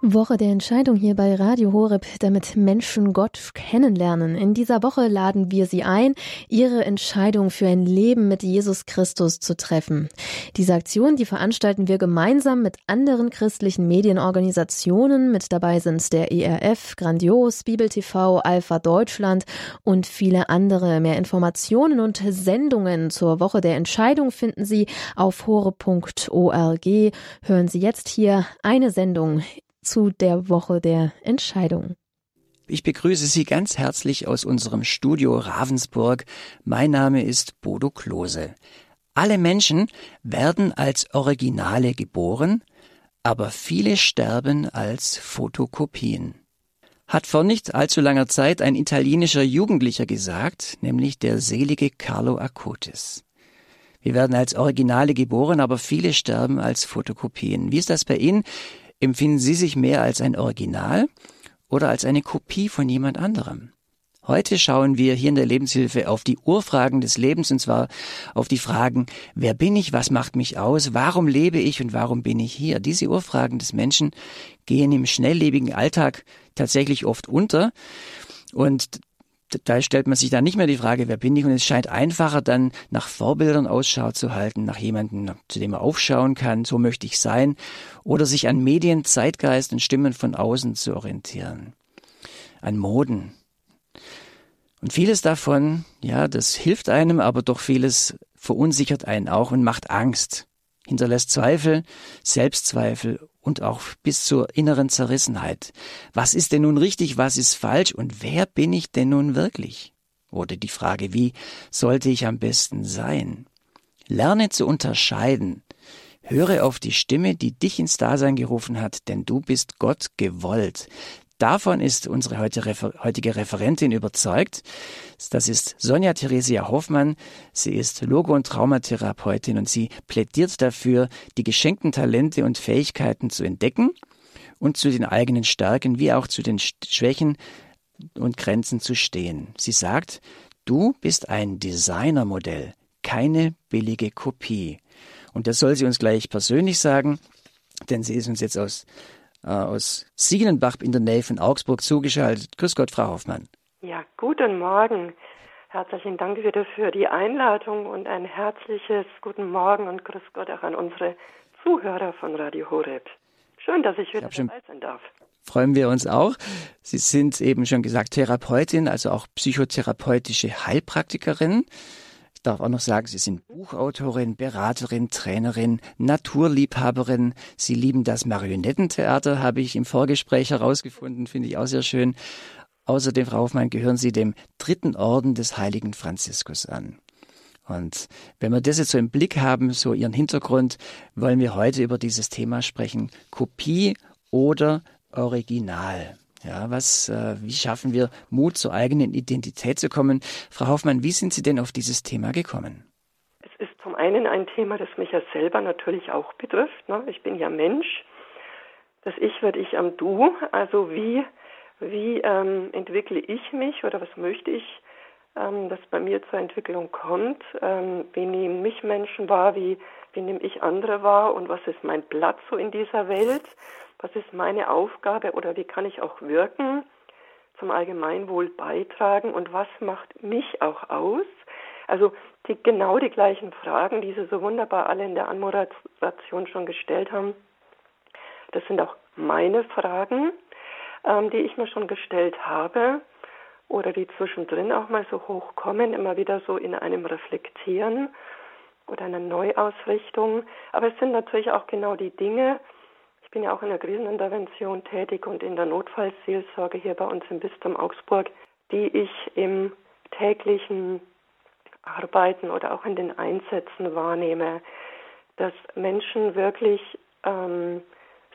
Woche der Entscheidung hier bei Radio Horeb, damit Menschen Gott kennenlernen. In dieser Woche laden wir Sie ein, Ihre Entscheidung für ein Leben mit Jesus Christus zu treffen. Diese Aktion, die veranstalten wir gemeinsam mit anderen christlichen Medienorganisationen. Mit dabei sind der ERF, Grandios, Bibel TV, Alpha Deutschland und viele andere. Mehr Informationen und Sendungen zur Woche der Entscheidung finden Sie auf horeb.org. Hören Sie jetzt hier eine Sendung zu der Woche der Entscheidung. Ich begrüße Sie ganz herzlich aus unserem Studio Ravensburg. Mein Name ist Bodo Klose. Alle Menschen werden als Originale geboren, aber viele sterben als Fotokopien. Hat vor nicht allzu langer Zeit ein italienischer Jugendlicher gesagt, nämlich der selige Carlo Acutis. Wir werden als Originale geboren, aber viele sterben als Fotokopien. Wie ist das bei Ihnen? Empfinden Sie sich mehr als ein Original oder als eine Kopie von jemand anderem? Heute schauen wir hier in der Lebenshilfe auf die Urfragen des Lebens und zwar auf die Fragen, wer bin ich, was macht mich aus, warum lebe ich und warum bin ich hier? Diese Urfragen des Menschen gehen im schnelllebigen Alltag tatsächlich oft unter und da stellt man sich dann nicht mehr die Frage, wer bin ich? Und es scheint einfacher, dann nach Vorbildern Ausschau zu halten, nach jemandem, zu dem man aufschauen kann, so möchte ich sein, oder sich an Medien, Zeitgeist und Stimmen von außen zu orientieren. An Moden. Und vieles davon, ja, das hilft einem, aber doch vieles verunsichert einen auch und macht Angst, hinterlässt Zweifel, Selbstzweifel und auch bis zur inneren Zerrissenheit. Was ist denn nun richtig, was ist falsch und wer bin ich denn nun wirklich? Oder die Frage, wie sollte ich am besten sein? Lerne zu unterscheiden. Höre auf die Stimme, die dich ins Dasein gerufen hat, denn du bist Gott gewollt. Davon ist unsere heutige Referentin überzeugt. Das ist Sonja Theresia Hoffmann. Sie ist Logo- und Traumatherapeutin und sie plädiert dafür, die geschenkten Talente und Fähigkeiten zu entdecken und zu den eigenen Stärken wie auch zu den Schwächen und Grenzen zu stehen. Sie sagt, du bist ein Designermodell, keine billige Kopie. Und das soll sie uns gleich persönlich sagen, denn sie ist uns jetzt aus aus Siegenenbach in der Nähe von Augsburg zugeschaltet. Grüß Gott, Frau Hoffmann. Ja, guten Morgen. Herzlichen Dank wieder für die Einladung und ein herzliches Guten Morgen und Grüß Gott auch an unsere Zuhörer von Radio Horeb. Schön, dass ich wieder ich dabei sein darf. Freuen wir uns auch. Sie sind eben schon gesagt Therapeutin, also auch psychotherapeutische Heilpraktikerin. Ich darf auch noch sagen, Sie sind Buchautorin, Beraterin, Trainerin, Naturliebhaberin. Sie lieben das Marionettentheater, habe ich im Vorgespräch herausgefunden, finde ich auch sehr schön. Außerdem, Frau Hoffmann, gehören Sie dem dritten Orden des heiligen Franziskus an. Und wenn wir das jetzt so im Blick haben, so Ihren Hintergrund, wollen wir heute über dieses Thema sprechen. Kopie oder Original. Ja, was, äh, wie schaffen wir Mut zur eigenen Identität zu kommen? Frau Hoffmann, wie sind Sie denn auf dieses Thema gekommen? Es ist zum einen ein Thema, das mich ja selber natürlich auch betrifft. Ne? Ich bin ja Mensch. Das Ich wird ich am Du. Also wie, wie ähm, entwickle ich mich oder was möchte ich, ähm, dass bei mir zur Entwicklung kommt? Ähm, wie nehmen mich Menschen wahr? Wie, wie nehme ich andere wahr? Und was ist mein Platz so in dieser Welt? Was ist meine Aufgabe oder wie kann ich auch wirken, zum Allgemeinwohl beitragen und was macht mich auch aus? Also die, genau die gleichen Fragen, die Sie so wunderbar alle in der Anmoderation schon gestellt haben, das sind auch meine Fragen, ähm, die ich mir schon gestellt habe oder die zwischendrin auch mal so hochkommen, immer wieder so in einem Reflektieren oder einer Neuausrichtung. Aber es sind natürlich auch genau die Dinge, ich bin ja auch in der Krisenintervention tätig und in der Notfallseelsorge hier bei uns im Bistum Augsburg, die ich im täglichen Arbeiten oder auch in den Einsätzen wahrnehme, dass Menschen wirklich ähm,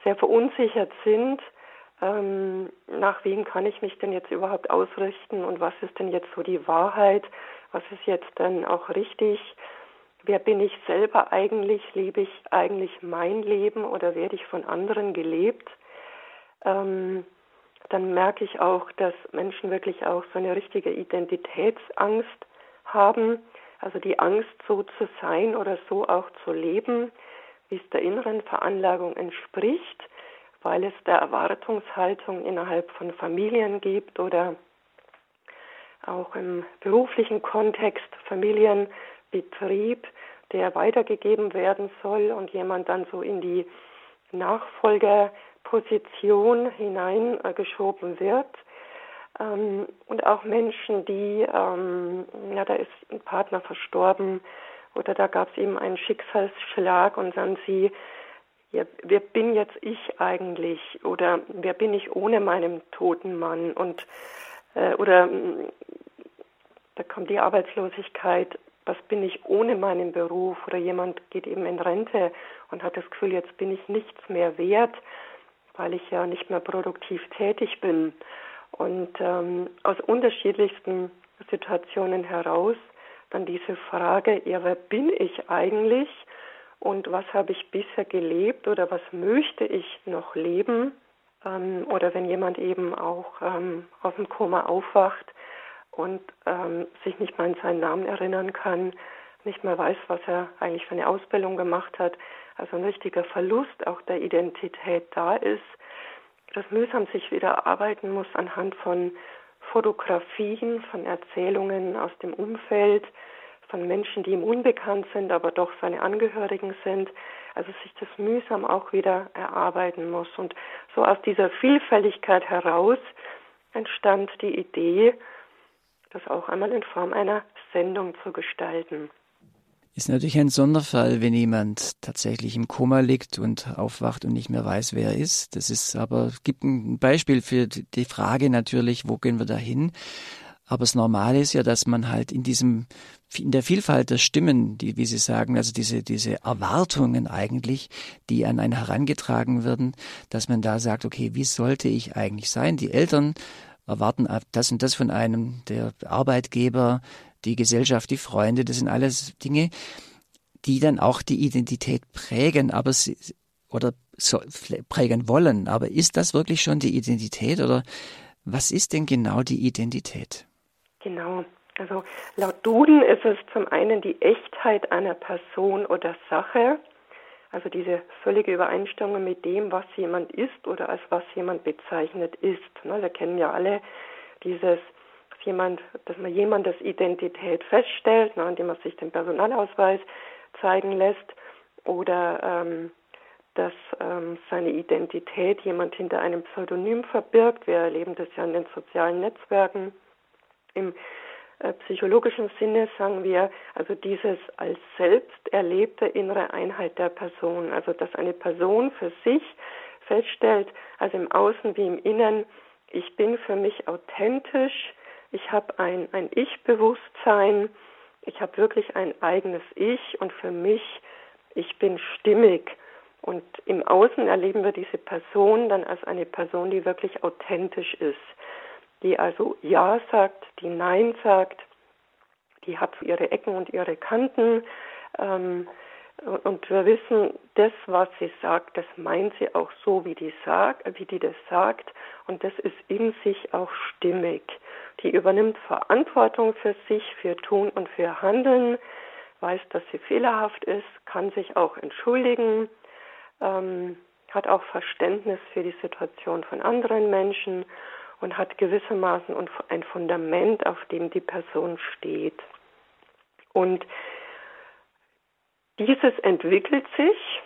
sehr verunsichert sind, ähm, nach wem kann ich mich denn jetzt überhaupt ausrichten und was ist denn jetzt so die Wahrheit, was ist jetzt denn auch richtig wer bin ich selber eigentlich? Lebe ich eigentlich mein Leben oder werde ich von anderen gelebt? Ähm, dann merke ich auch, dass Menschen wirklich auch so eine richtige Identitätsangst haben, also die Angst, so zu sein oder so auch zu leben, wie es der inneren Veranlagung entspricht, weil es da Erwartungshaltung innerhalb von Familien gibt oder auch im beruflichen Kontext Familienbetrieb, der weitergegeben werden soll und jemand dann so in die Nachfolgerposition hineingeschoben wird. Ähm, und auch Menschen, die, ähm, ja, da ist ein Partner verstorben oder da gab es eben einen Schicksalsschlag und dann sie, ja, wer bin jetzt ich eigentlich oder wer bin ich ohne meinen toten Mann und äh, oder da kommt die Arbeitslosigkeit, was bin ich ohne meinen Beruf oder jemand geht eben in Rente und hat das Gefühl, jetzt bin ich nichts mehr wert, weil ich ja nicht mehr produktiv tätig bin. Und ähm, aus unterschiedlichsten Situationen heraus dann diese Frage, ja, wer bin ich eigentlich und was habe ich bisher gelebt oder was möchte ich noch leben? Ähm, oder wenn jemand eben auch ähm, aus dem Koma aufwacht und ähm, sich nicht mal an seinen Namen erinnern kann, nicht mehr weiß, was er eigentlich für eine Ausbildung gemacht hat, also ein richtiger Verlust auch der Identität da ist, das mühsam sich wieder erarbeiten muss anhand von Fotografien, von Erzählungen aus dem Umfeld, von Menschen, die ihm unbekannt sind, aber doch seine Angehörigen sind. Also sich das mühsam auch wieder erarbeiten muss. Und so aus dieser Vielfältigkeit heraus entstand die Idee, das auch einmal in Form einer Sendung zu gestalten. Ist natürlich ein Sonderfall, wenn jemand tatsächlich im Koma liegt und aufwacht und nicht mehr weiß, wer er ist. Das ist aber, gibt ein Beispiel für die Frage natürlich, wo gehen wir da hin? Aber das Normale ist ja, dass man halt in diesem, in der Vielfalt der Stimmen, die, wie Sie sagen, also diese, diese Erwartungen eigentlich, die an einen herangetragen werden, dass man da sagt, okay, wie sollte ich eigentlich sein? Die Eltern erwarten das und das von einem, der Arbeitgeber, die Gesellschaft, die Freunde, das sind alles Dinge, die dann auch die Identität prägen, aber sie, oder so, prägen wollen. Aber ist das wirklich schon die Identität oder was ist denn genau die Identität? Genau. Also laut Duden ist es zum einen die Echtheit einer Person oder Sache, also diese völlige Übereinstimmung mit dem, was jemand ist oder als was jemand bezeichnet ist. Ne, wir kennen ja alle dieses jemand, dass man jemandes Identität feststellt, ne, indem man sich den Personalausweis zeigen lässt oder ähm, dass ähm, seine Identität jemand hinter einem Pseudonym verbirgt. Wir erleben das ja in den sozialen Netzwerken. Im psychologischen Sinne sagen wir also dieses als selbst erlebte innere Einheit der Person, also dass eine Person für sich feststellt, also im Außen wie im Innen, ich bin für mich authentisch, ich habe ein, ein Ich-Bewusstsein, ich habe wirklich ein eigenes Ich und für mich, ich bin stimmig. Und im Außen erleben wir diese Person dann als eine Person, die wirklich authentisch ist, die also Ja sagt, die Nein sagt, die hat ihre Ecken und ihre Kanten. Ähm, und wir wissen, das, was sie sagt, das meint sie auch so, wie die, sagt, wie die das sagt. Und das ist in sich auch stimmig die übernimmt Verantwortung für sich, für Tun und für Handeln, weiß, dass sie fehlerhaft ist, kann sich auch entschuldigen, ähm, hat auch Verständnis für die Situation von anderen Menschen und hat gewissermaßen ein Fundament, auf dem die Person steht. Und dieses entwickelt sich.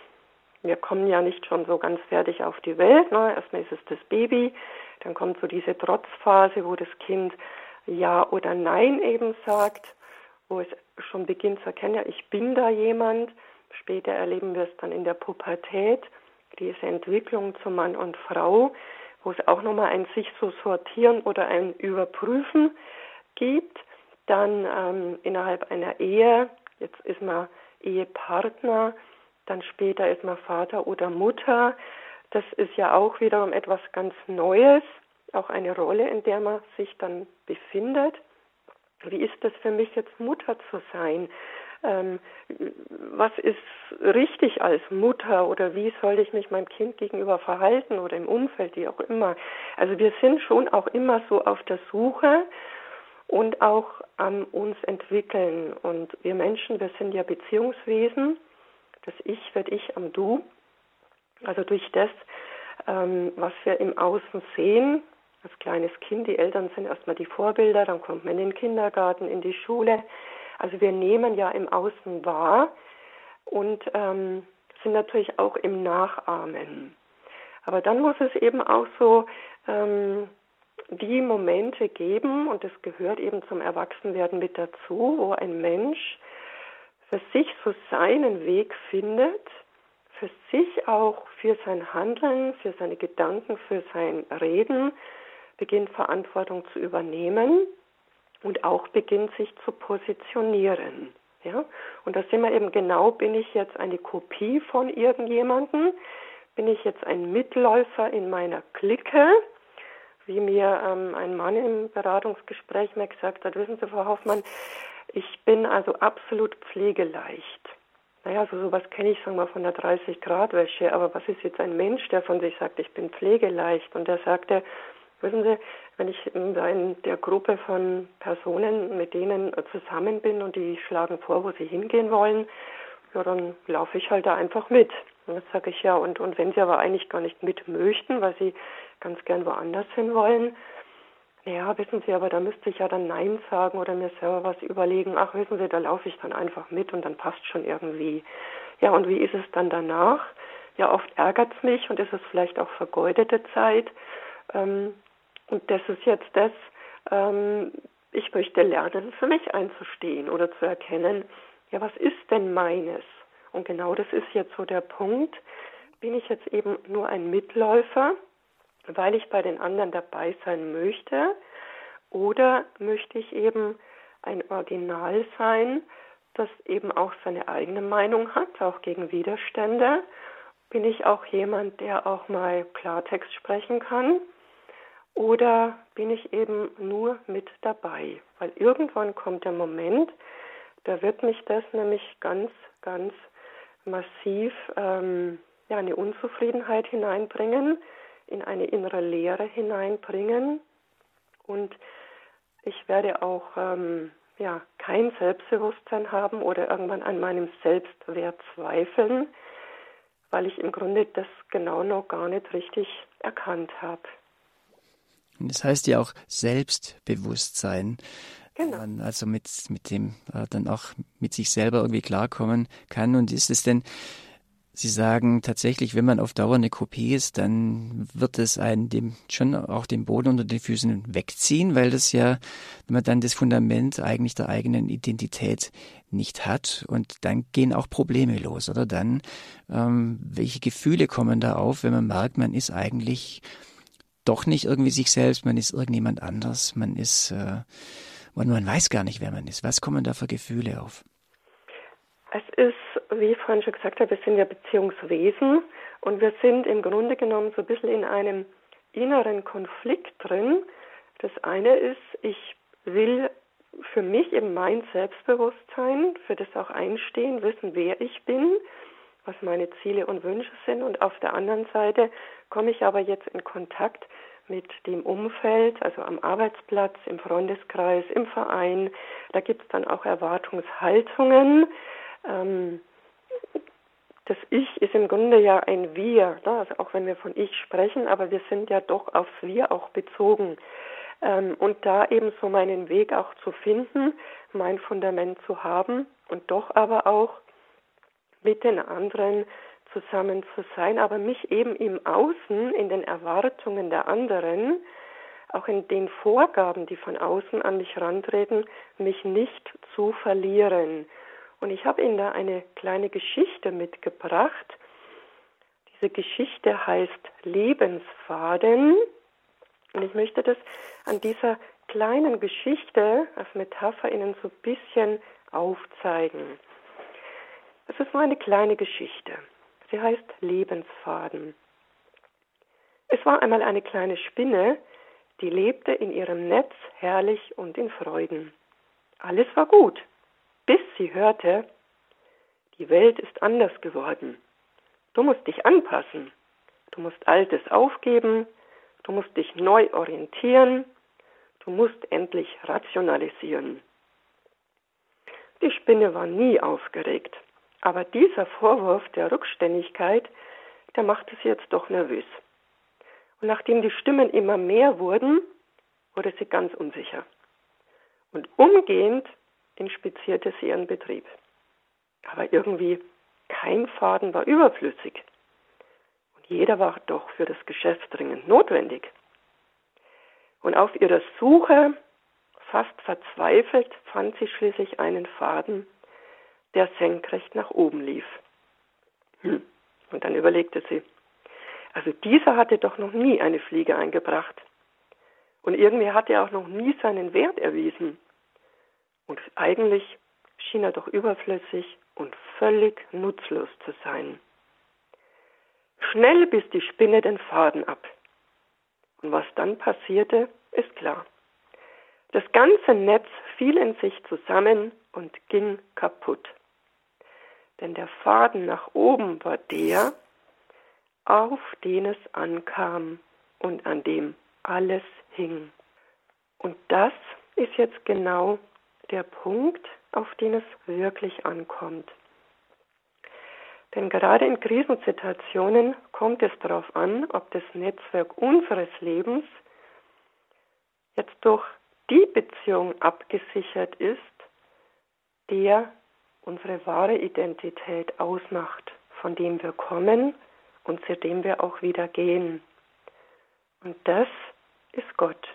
Wir kommen ja nicht schon so ganz fertig auf die Welt. Ne? Erstmal ist es das Baby, dann kommt so diese Trotzphase, wo das Kind Ja oder Nein eben sagt, wo es schon beginnt zu erkennen, ja, ich bin da jemand. Später erleben wir es dann in der Pubertät, diese Entwicklung zu Mann und Frau, wo es auch nochmal ein sich so sortieren oder ein Überprüfen gibt. Dann ähm, innerhalb einer Ehe, jetzt ist man Ehepartner, dann später ist man Vater oder Mutter. Das ist ja auch wiederum etwas ganz Neues, auch eine Rolle, in der man sich dann befindet. Wie ist das für mich jetzt Mutter zu sein? Ähm, was ist richtig als Mutter oder wie soll ich mich meinem Kind gegenüber verhalten oder im Umfeld, wie auch immer. Also wir sind schon auch immer so auf der Suche und auch am uns entwickeln. Und wir Menschen, wir sind ja Beziehungswesen. Das Ich wird Ich am Du. Also durch das ähm, was wir im Außen sehen. Als kleines Kind, die Eltern sind erstmal die Vorbilder, dann kommt man in den Kindergarten, in die Schule. Also wir nehmen ja im Außen wahr und ähm, sind natürlich auch im Nachahmen. Aber dann muss es eben auch so ähm, die Momente geben, und das gehört eben zum Erwachsenwerden mit dazu, wo ein Mensch für sich so seinen Weg findet, für sich auch für sein Handeln, für seine Gedanken, für sein Reden beginnt Verantwortung zu übernehmen und auch beginnt sich zu positionieren. Ja? Und da sind wir eben genau, bin ich jetzt eine Kopie von irgendjemandem? Bin ich jetzt ein Mitläufer in meiner Clique? Wie mir ähm, ein Mann im Beratungsgespräch mir gesagt hat, wissen Sie, Frau Hoffmann, ich bin also absolut pflegeleicht. Naja, so sowas kenne ich, sagen wir von der 30-Grad-Wäsche. Aber was ist jetzt ein Mensch, der von sich sagt, ich bin pflegeleicht? Und der sagte, wissen Sie, wenn ich in der Gruppe von Personen, mit denen zusammen bin und die schlagen vor, wo sie hingehen wollen, ja, dann laufe ich halt da einfach mit. Und das sage ich ja. Und, und wenn sie aber eigentlich gar nicht mit möchten, weil sie ganz gern woanders hin wollen, ja, wissen Sie, aber da müsste ich ja dann Nein sagen oder mir selber was überlegen. Ach, wissen Sie, da laufe ich dann einfach mit und dann passt schon irgendwie. Ja, und wie ist es dann danach? Ja, oft ärgert es mich und ist es vielleicht auch vergeudete Zeit. Ähm, und das ist jetzt das, ähm, ich möchte lernen, für mich einzustehen oder zu erkennen, ja, was ist denn meines? Und genau das ist jetzt so der Punkt. Bin ich jetzt eben nur ein Mitläufer? weil ich bei den anderen dabei sein möchte oder möchte ich eben ein Original sein, das eben auch seine eigene Meinung hat, auch gegen Widerstände. Bin ich auch jemand, der auch mal Klartext sprechen kann? Oder bin ich eben nur mit dabei? Weil irgendwann kommt der Moment, da wird mich das nämlich ganz, ganz massiv ähm, ja, eine Unzufriedenheit hineinbringen, in eine innere Leere hineinbringen und ich werde auch ähm, ja, kein Selbstbewusstsein haben oder irgendwann an meinem Selbstwert zweifeln, weil ich im Grunde das genau noch gar nicht richtig erkannt habe. Das heißt ja auch Selbstbewusstsein. Genau. Man also mit, mit dem äh, dann auch mit sich selber irgendwie klarkommen kann. Und ist es denn, Sie sagen tatsächlich, wenn man auf Dauer eine Kopie ist, dann wird es einen dem schon auch den Boden unter den Füßen wegziehen, weil das ja, wenn man dann das Fundament eigentlich der eigenen Identität nicht hat und dann gehen auch Probleme los, oder dann ähm, welche Gefühle kommen da auf, wenn man merkt, man ist eigentlich doch nicht irgendwie sich selbst, man ist irgendjemand anders, man ist äh, und man weiß gar nicht, wer man ist. Was kommen da für Gefühle auf? Es ist wie ich vorhin schon gesagt habe, wir sind ja Beziehungswesen und wir sind im Grunde genommen so ein bisschen in einem inneren Konflikt drin. Das eine ist, ich will für mich eben mein Selbstbewusstsein, für das auch einstehen, wissen, wer ich bin, was meine Ziele und Wünsche sind. Und auf der anderen Seite komme ich aber jetzt in Kontakt mit dem Umfeld, also am Arbeitsplatz, im Freundeskreis, im Verein. Da gibt es dann auch Erwartungshaltungen. Ähm, das Ich ist im Grunde ja ein Wir, ne? also auch wenn wir von Ich sprechen, aber wir sind ja doch aufs Wir auch bezogen. Ähm, und da eben so meinen Weg auch zu finden, mein Fundament zu haben und doch aber auch mit den anderen zusammen zu sein, aber mich eben im Außen, in den Erwartungen der anderen, auch in den Vorgaben, die von außen an mich rantreten, mich nicht zu verlieren. Und ich habe Ihnen da eine kleine Geschichte mitgebracht. Diese Geschichte heißt Lebensfaden. Und ich möchte das an dieser kleinen Geschichte als Metapher Ihnen so ein bisschen aufzeigen. Es ist nur eine kleine Geschichte. Sie heißt Lebensfaden. Es war einmal eine kleine Spinne, die lebte in ihrem Netz herrlich und in Freuden. Alles war gut bis sie hörte, die Welt ist anders geworden. Du musst dich anpassen. Du musst Altes aufgeben. Du musst dich neu orientieren. Du musst endlich rationalisieren. Die Spinne war nie aufgeregt, aber dieser Vorwurf der Rückständigkeit, der machte sie jetzt doch nervös. Und nachdem die Stimmen immer mehr wurden, wurde sie ganz unsicher. Und umgehend inspizierte sie ihren Betrieb. Aber irgendwie kein Faden war überflüssig. Und jeder war doch für das Geschäft dringend notwendig. Und auf ihrer Suche, fast verzweifelt, fand sie schließlich einen Faden, der senkrecht nach oben lief. Hm. Und dann überlegte sie, also dieser hatte doch noch nie eine Fliege eingebracht. Und irgendwie hat er auch noch nie seinen Wert erwiesen. Und eigentlich schien er doch überflüssig und völlig nutzlos zu sein. Schnell biss die Spinne den Faden ab. Und was dann passierte, ist klar. Das ganze Netz fiel in sich zusammen und ging kaputt. Denn der Faden nach oben war der, auf den es ankam und an dem alles hing. Und das ist jetzt genau der Punkt, auf den es wirklich ankommt. Denn gerade in Krisensituationen kommt es darauf an, ob das Netzwerk unseres Lebens jetzt durch die Beziehung abgesichert ist, der unsere wahre Identität ausmacht, von dem wir kommen und zu dem wir auch wieder gehen. Und das ist Gott.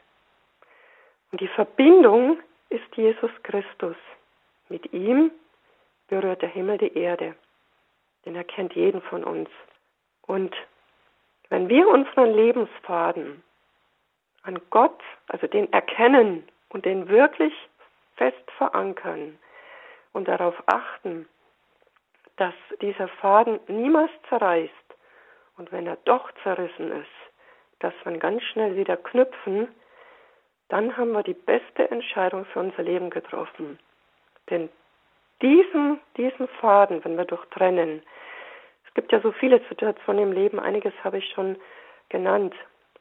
Und die Verbindung ist Jesus Christus. Mit ihm berührt der Himmel die Erde, denn er kennt jeden von uns. Und wenn wir unseren Lebensfaden an Gott, also den erkennen und den wirklich fest verankern und darauf achten, dass dieser Faden niemals zerreißt und wenn er doch zerrissen ist, dass wir ganz schnell wieder knüpfen, dann haben wir die beste Entscheidung für unser Leben getroffen. Denn diesen, diesen Faden, wenn wir durchtrennen, es gibt ja so viele Situationen im Leben, einiges habe ich schon genannt,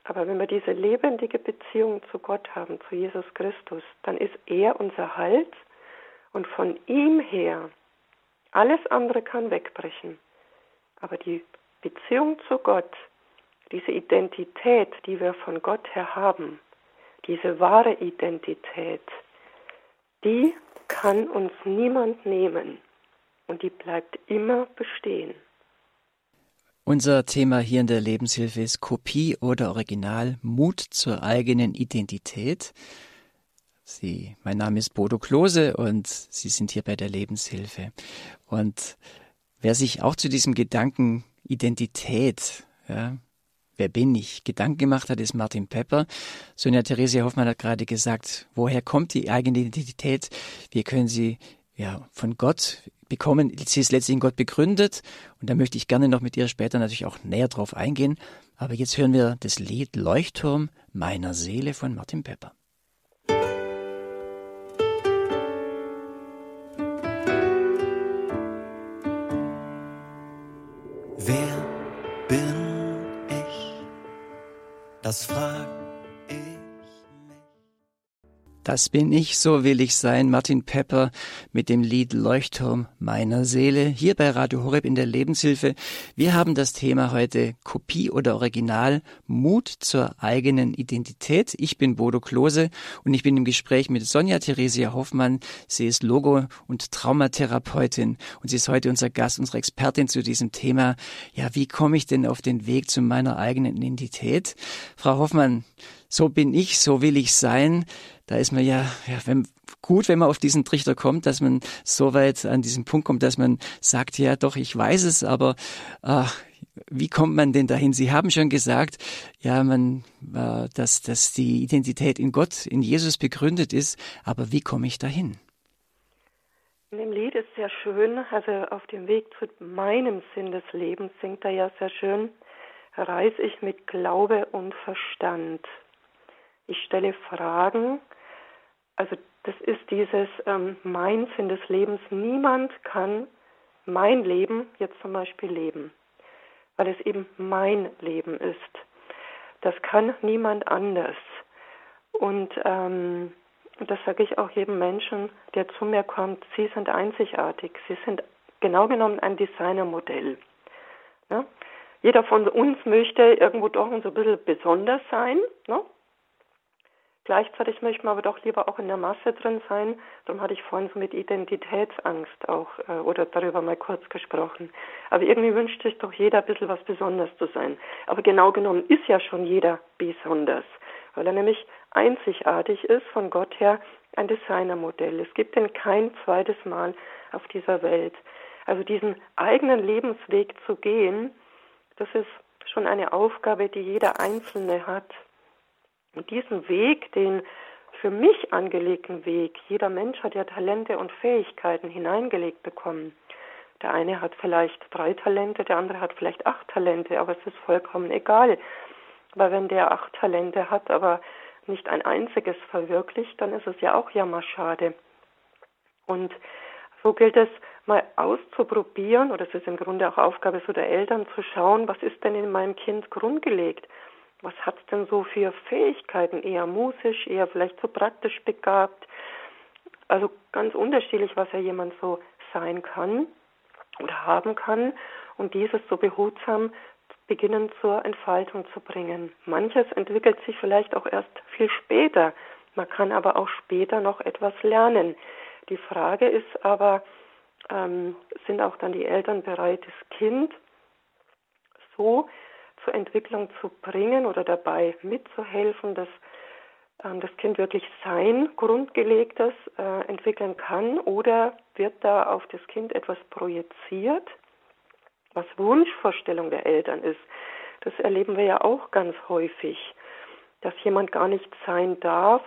aber wenn wir diese lebendige Beziehung zu Gott haben, zu Jesus Christus, dann ist er unser Halt und von ihm her alles andere kann wegbrechen. Aber die Beziehung zu Gott, diese Identität, die wir von Gott her haben, diese wahre Identität, die kann uns niemand nehmen und die bleibt immer bestehen. Unser Thema hier in der Lebenshilfe ist Kopie oder Original, Mut zur eigenen Identität. Sie, mein Name ist Bodo Klose und Sie sind hier bei der Lebenshilfe. Und wer sich auch zu diesem Gedanken Identität, ja, wer bin ich, Gedanken gemacht hat, ist Martin Pepper. Sonja Theresia Hoffmann hat gerade gesagt, woher kommt die eigene Identität? Wir können sie ja von Gott bekommen. Sie ist letztlich in Gott begründet und da möchte ich gerne noch mit ihr später natürlich auch näher drauf eingehen. Aber jetzt hören wir das Lied Leuchtturm meiner Seele von Martin Pepper. Das fragt das bin ich, so will ich sein. Martin Pepper mit dem Lied Leuchtturm meiner Seele. Hier bei Radio Horeb in der Lebenshilfe. Wir haben das Thema heute Kopie oder Original, Mut zur eigenen Identität. Ich bin Bodo Klose und ich bin im Gespräch mit Sonja Theresia Hoffmann. Sie ist Logo- und Traumatherapeutin und sie ist heute unser Gast, unsere Expertin zu diesem Thema. Ja, wie komme ich denn auf den Weg zu meiner eigenen Identität? Frau Hoffmann, so bin ich, so will ich sein. Da ist man ja, ja wenn, gut, wenn man auf diesen Trichter kommt, dass man so weit an diesen Punkt kommt, dass man sagt, ja doch, ich weiß es, aber äh, wie kommt man denn dahin? Sie haben schon gesagt, ja, man, äh, dass, dass die Identität in Gott, in Jesus begründet ist, aber wie komme ich dahin? In dem Lied ist sehr schön, also auf dem Weg zu meinem Sinn des Lebens singt er ja sehr schön, reise ich mit Glaube und Verstand ich stelle Fragen. Also das ist dieses ähm, mein Sinn des Lebens. Niemand kann mein Leben jetzt zum Beispiel leben, weil es eben mein Leben ist. Das kann niemand anders. Und ähm, das sage ich auch jedem Menschen, der zu mir kommt, Sie sind einzigartig. Sie sind genau genommen ein Designermodell. Ja? jeder von uns möchte irgendwo doch so ein bisschen besonders sein. Ne? Gleichzeitig möchte man aber doch lieber auch in der Masse drin sein. Darum hatte ich vorhin so mit Identitätsangst auch äh, oder darüber mal kurz gesprochen. Aber irgendwie wünscht sich doch jeder ein bisschen was Besonderes zu sein. Aber genau genommen ist ja schon jeder besonders, weil er nämlich einzigartig ist von Gott her ein Designermodell. Es gibt denn kein zweites Mal auf dieser Welt. Also diesen eigenen Lebensweg zu gehen, das ist schon eine Aufgabe, die jeder Einzelne hat. Und diesen Weg, den für mich angelegten Weg, jeder Mensch hat ja Talente und Fähigkeiten hineingelegt bekommen. Der eine hat vielleicht drei Talente, der andere hat vielleicht acht Talente, aber es ist vollkommen egal. Weil wenn der acht Talente hat, aber nicht ein einziges verwirklicht, dann ist es ja auch jammerschade. Und so gilt es mal auszuprobieren, oder es ist im Grunde auch Aufgabe so der Eltern zu schauen, was ist denn in meinem Kind grundgelegt? Was hat es denn so für Fähigkeiten? Eher musisch, eher vielleicht so praktisch begabt? Also ganz unterschiedlich, was ja jemand so sein kann oder haben kann und dieses so behutsam beginnen zur Entfaltung zu bringen. Manches entwickelt sich vielleicht auch erst viel später. Man kann aber auch später noch etwas lernen. Die Frage ist aber, ähm, sind auch dann die Eltern bereit, das Kind so zur Entwicklung zu bringen oder dabei mitzuhelfen, dass ähm, das Kind wirklich sein Grundgelegtes äh, entwickeln kann oder wird da auf das Kind etwas projiziert, was Wunschvorstellung der Eltern ist. Das erleben wir ja auch ganz häufig, dass jemand gar nicht sein darf,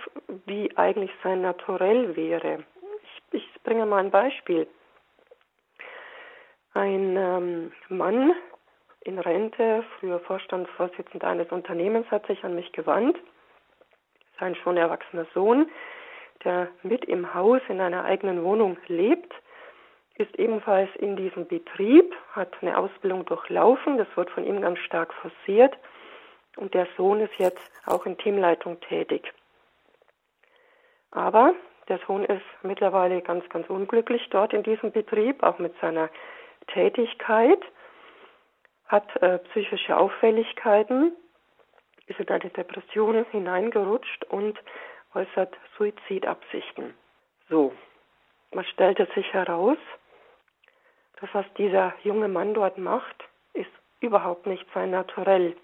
wie eigentlich sein Naturell wäre. Ich, ich bringe mal ein Beispiel. Ein ähm, Mann in Rente, früher Vorstandsvorsitzender eines Unternehmens, hat sich an mich gewandt. Sein schon erwachsener Sohn, der mit im Haus in einer eigenen Wohnung lebt, ist ebenfalls in diesem Betrieb, hat eine Ausbildung durchlaufen, das wird von ihm ganz stark forciert und der Sohn ist jetzt auch in Teamleitung tätig. Aber der Sohn ist mittlerweile ganz, ganz unglücklich dort in diesem Betrieb, auch mit seiner Tätigkeit hat äh, psychische Auffälligkeiten, ist in eine Depression hineingerutscht und äußert Suizidabsichten. So, was stellte sich heraus? Das, was dieser junge Mann dort macht, ist überhaupt nicht sein Naturell.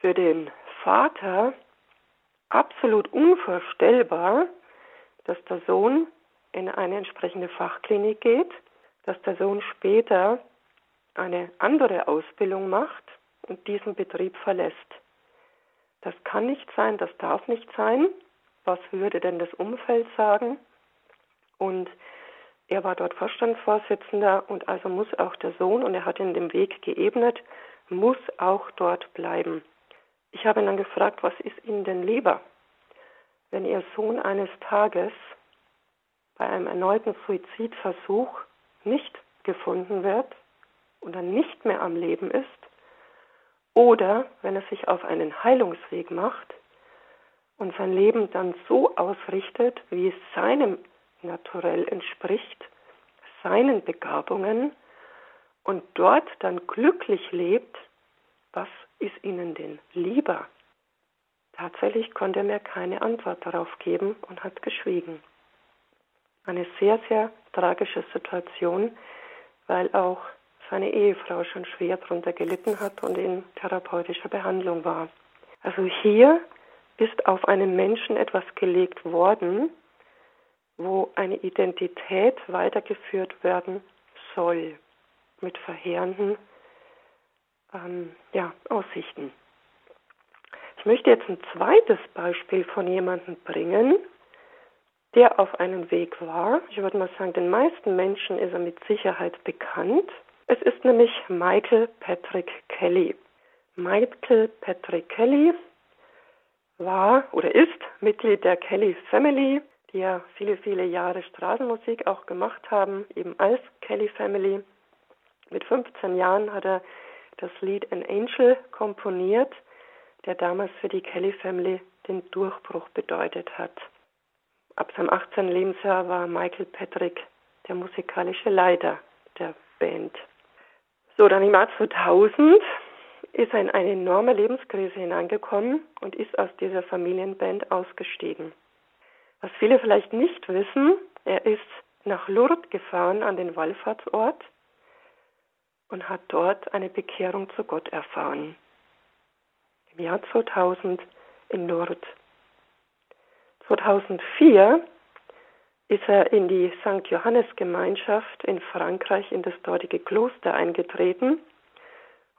Für den Vater absolut unvorstellbar, dass der Sohn in eine entsprechende Fachklinik geht, dass der Sohn später eine andere Ausbildung macht und diesen Betrieb verlässt. Das kann nicht sein, das darf nicht sein. Was würde denn das Umfeld sagen? Und er war dort Vorstandsvorsitzender und also muss auch der Sohn, und er hat ihn den Weg geebnet, muss auch dort bleiben. Ich habe ihn dann gefragt, was ist Ihnen denn lieber, wenn Ihr Sohn eines Tages bei einem erneuten Suizidversuch nicht gefunden wird oder nicht mehr am Leben ist, oder wenn er sich auf einen Heilungsweg macht und sein Leben dann so ausrichtet, wie es seinem Naturell entspricht, seinen Begabungen und dort dann glücklich lebt, was ist ihnen denn lieber? Tatsächlich konnte er mir keine Antwort darauf geben und hat geschwiegen. Eine sehr, sehr tragische Situation, weil auch seine Ehefrau schon schwer darunter gelitten hat und in therapeutischer Behandlung war. Also hier ist auf einen Menschen etwas gelegt worden, wo eine Identität weitergeführt werden soll, mit verheerenden ähm, ja, Aussichten. Ich möchte jetzt ein zweites Beispiel von jemandem bringen, der auf einem Weg war. Ich würde mal sagen, den meisten Menschen ist er mit Sicherheit bekannt. Es ist nämlich Michael Patrick Kelly. Michael Patrick Kelly war oder ist Mitglied der Kelly Family, die ja viele, viele Jahre Straßenmusik auch gemacht haben, eben als Kelly Family. Mit 15 Jahren hat er das Lied An Angel komponiert, der damals für die Kelly Family den Durchbruch bedeutet hat. Ab seinem 18. Lebensjahr war Michael Patrick der musikalische Leiter der Band. So, dann im Jahr 2000 ist er in eine enorme Lebenskrise hineingekommen und ist aus dieser Familienband ausgestiegen. Was viele vielleicht nicht wissen, er ist nach Lourdes gefahren an den Wallfahrtsort und hat dort eine Bekehrung zu Gott erfahren. Im Jahr 2000 in Lourdes. 2004 ist er in die St. Johannes Gemeinschaft in Frankreich in das dortige Kloster eingetreten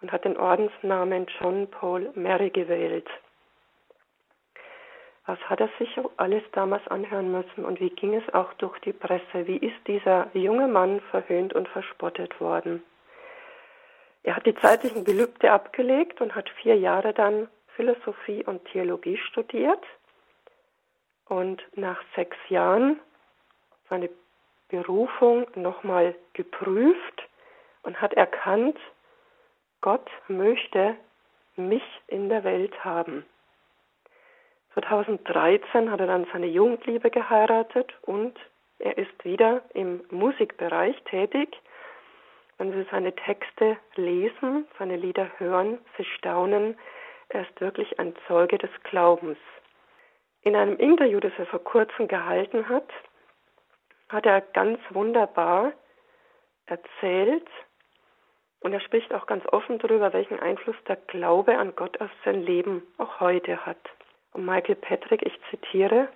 und hat den Ordensnamen John Paul Mary gewählt. Was hat er sich alles damals anhören müssen und wie ging es auch durch die Presse? Wie ist dieser junge Mann verhöhnt und verspottet worden? Er hat die zeitlichen Gelübde abgelegt und hat vier Jahre dann Philosophie und Theologie studiert und nach sechs Jahren seine Berufung nochmal geprüft und hat erkannt, Gott möchte mich in der Welt haben. 2013 hat er dann seine Jugendliebe geheiratet und er ist wieder im Musikbereich tätig. Wenn Sie seine Texte lesen, seine Lieder hören, Sie staunen, er ist wirklich ein Zeuge des Glaubens. In einem Interview, das er vor kurzem gehalten hat, hat er ganz wunderbar erzählt und er spricht auch ganz offen darüber, welchen Einfluss der Glaube an Gott auf sein Leben auch heute hat. Und Michael Patrick, ich zitiere,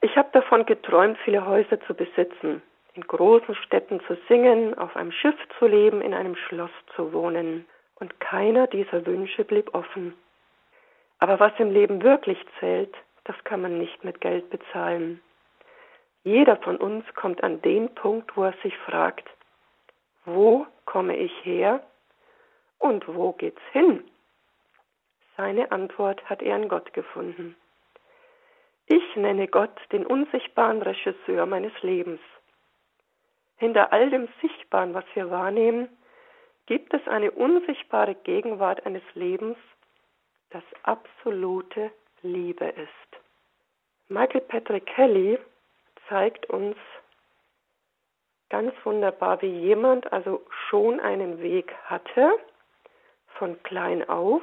ich habe davon geträumt, viele Häuser zu besitzen, in großen Städten zu singen, auf einem Schiff zu leben, in einem Schloss zu wohnen. Und keiner dieser Wünsche blieb offen. Aber was im Leben wirklich zählt, das kann man nicht mit Geld bezahlen. Jeder von uns kommt an den Punkt, wo er sich fragt, wo komme ich her und wo geht's hin? Seine Antwort hat er in Gott gefunden. Ich nenne Gott den unsichtbaren Regisseur meines Lebens. Hinter all dem Sichtbaren, was wir wahrnehmen, gibt es eine unsichtbare Gegenwart eines Lebens, das absolute Liebe ist. Michael Patrick Kelly zeigt uns ganz wunderbar, wie jemand also schon einen Weg hatte, von klein auf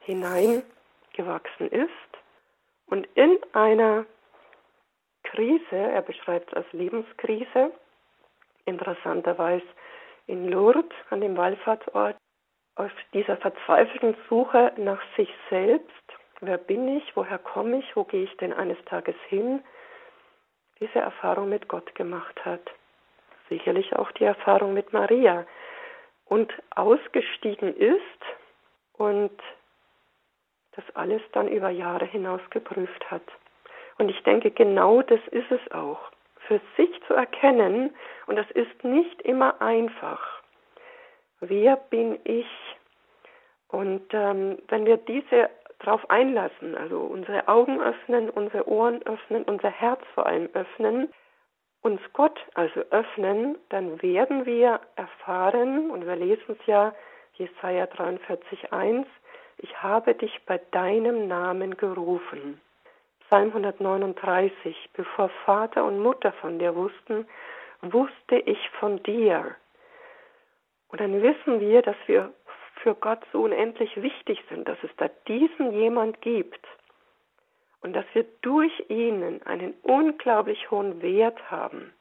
hineingewachsen ist und in einer Krise, er beschreibt es als Lebenskrise, interessanterweise in Lourdes an dem Wallfahrtsort, auf dieser verzweifelten Suche nach sich selbst, wer bin ich, woher komme ich, wo gehe ich denn eines Tages hin, diese Erfahrung mit Gott gemacht hat. Sicherlich auch die Erfahrung mit Maria und ausgestiegen ist und das alles dann über Jahre hinaus geprüft hat. Und ich denke, genau das ist es auch. Für sich zu erkennen, und das ist nicht immer einfach, wer bin ich? Und ähm, wenn wir diese darauf einlassen, also unsere Augen öffnen, unsere Ohren öffnen, unser Herz vor allem öffnen, uns Gott also öffnen, dann werden wir erfahren, und wir lesen es ja, Jesaja 43,1, ich habe dich bei deinem Namen gerufen. Psalm 139, bevor Vater und Mutter von dir wussten, wusste ich von dir. Und dann wissen wir, dass wir für Gott so unendlich wichtig sind, dass es da diesen jemand gibt und dass wir durch ihn einen unglaublich hohen Wert haben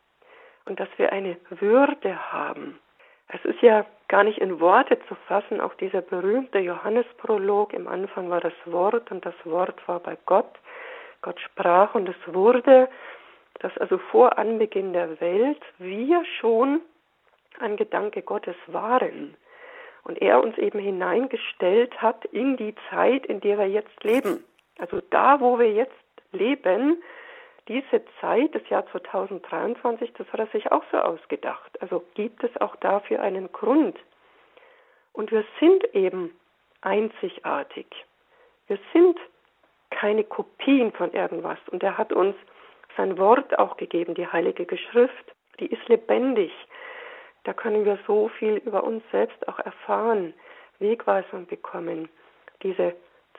und dass wir eine Würde haben. Es ist ja gar nicht in Worte zu fassen, auch dieser berühmte Johannesprolog, im Anfang war das Wort und das Wort war bei Gott. Gott sprach und es wurde, dass also vor Anbeginn der Welt wir schon ein Gedanke Gottes waren und er uns eben hineingestellt hat in die Zeit, in der wir jetzt leben. Also da, wo wir jetzt leben, diese Zeit, das Jahr 2023, das hat er sich auch so ausgedacht. Also gibt es auch dafür einen Grund. Und wir sind eben einzigartig. Wir sind keine Kopien von irgendwas. Und er hat uns sein Wort auch gegeben, die Heilige Geschrift. Die ist lebendig. Da können wir so viel über uns selbst auch erfahren, Wegweisung bekommen. Diese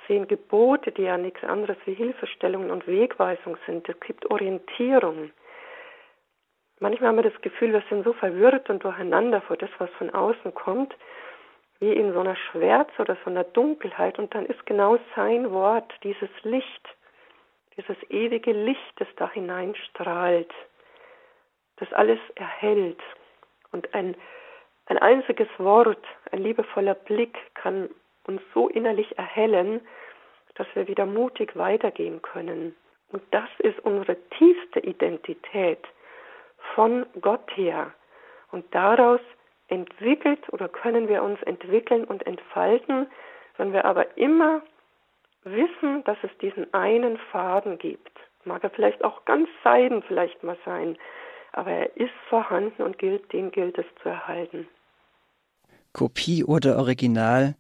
zehn Gebote, die ja nichts anderes wie Hilfestellungen und Wegweisung sind. Es gibt Orientierung. manchmal haben wir das Gefühl, wir sind so verwirrt und durcheinander vor das, was von außen kommt, wie in so einer Schwärze oder so einer Dunkelheit. Und dann ist genau sein Wort, dieses Licht, dieses ewige Licht, das da hineinstrahlt, das alles erhält. Und ein, ein einziges Wort, ein liebevoller Blick kann uns so innerlich erhellen, dass wir wieder mutig weitergehen können. Und das ist unsere tiefste Identität von Gott her. Und daraus entwickelt oder können wir uns entwickeln und entfalten, wenn wir aber immer wissen, dass es diesen einen Faden gibt. Mag er vielleicht auch ganz seiden vielleicht mal sein, aber er ist vorhanden und gilt, den gilt es zu erhalten. Kopie oder Original,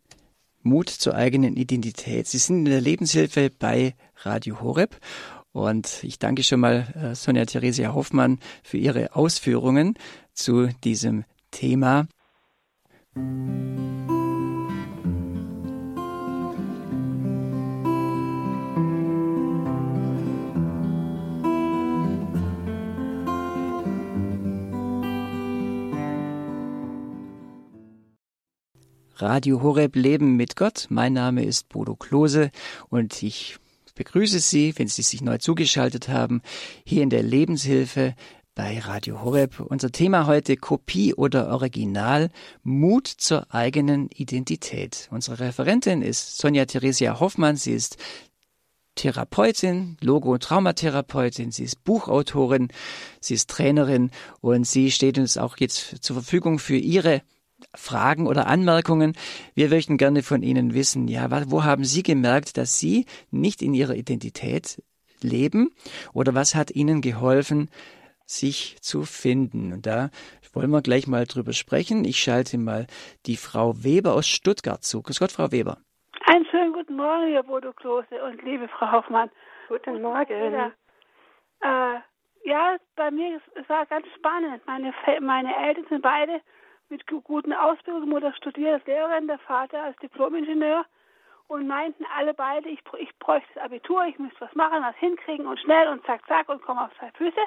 Mut zur eigenen Identität. Sie sind in der Lebenshilfe bei Radio Horeb und ich danke schon mal äh, Sonja Theresia Hoffmann für ihre Ausführungen zu diesem Thema. Radio Horeb Leben mit Gott. Mein Name ist Bodo Klose und ich begrüße Sie, wenn Sie sich neu zugeschaltet haben, hier in der Lebenshilfe bei Radio Horeb. Unser Thema heute Kopie oder Original, Mut zur eigenen Identität. Unsere Referentin ist Sonja Theresia Hoffmann. Sie ist Therapeutin, Logo- und Traumatherapeutin, sie ist Buchautorin, sie ist Trainerin und sie steht uns auch jetzt zur Verfügung für ihre Fragen oder Anmerkungen. Wir möchten gerne von Ihnen wissen, ja, wo haben Sie gemerkt, dass Sie nicht in Ihrer Identität leben oder was hat Ihnen geholfen, sich zu finden? Und da wollen wir gleich mal drüber sprechen. Ich schalte mal die Frau Weber aus Stuttgart zu. Grüß Gott, Frau Weber. Einen schönen guten Morgen, Herr Bodo Klose und liebe Frau Hoffmann. Guten Morgen. Äh, ja, bei mir es war ganz spannend. Meine, meine Eltern sind beide mit guten Ausbildungen. Mutter studiert als Lehrerin, der Vater als Diplomingenieur und meinten alle beide, ich, ich bräuchte das Abitur, ich müsste was machen, was hinkriegen und schnell und zack, zack und komme auf zwei Füße.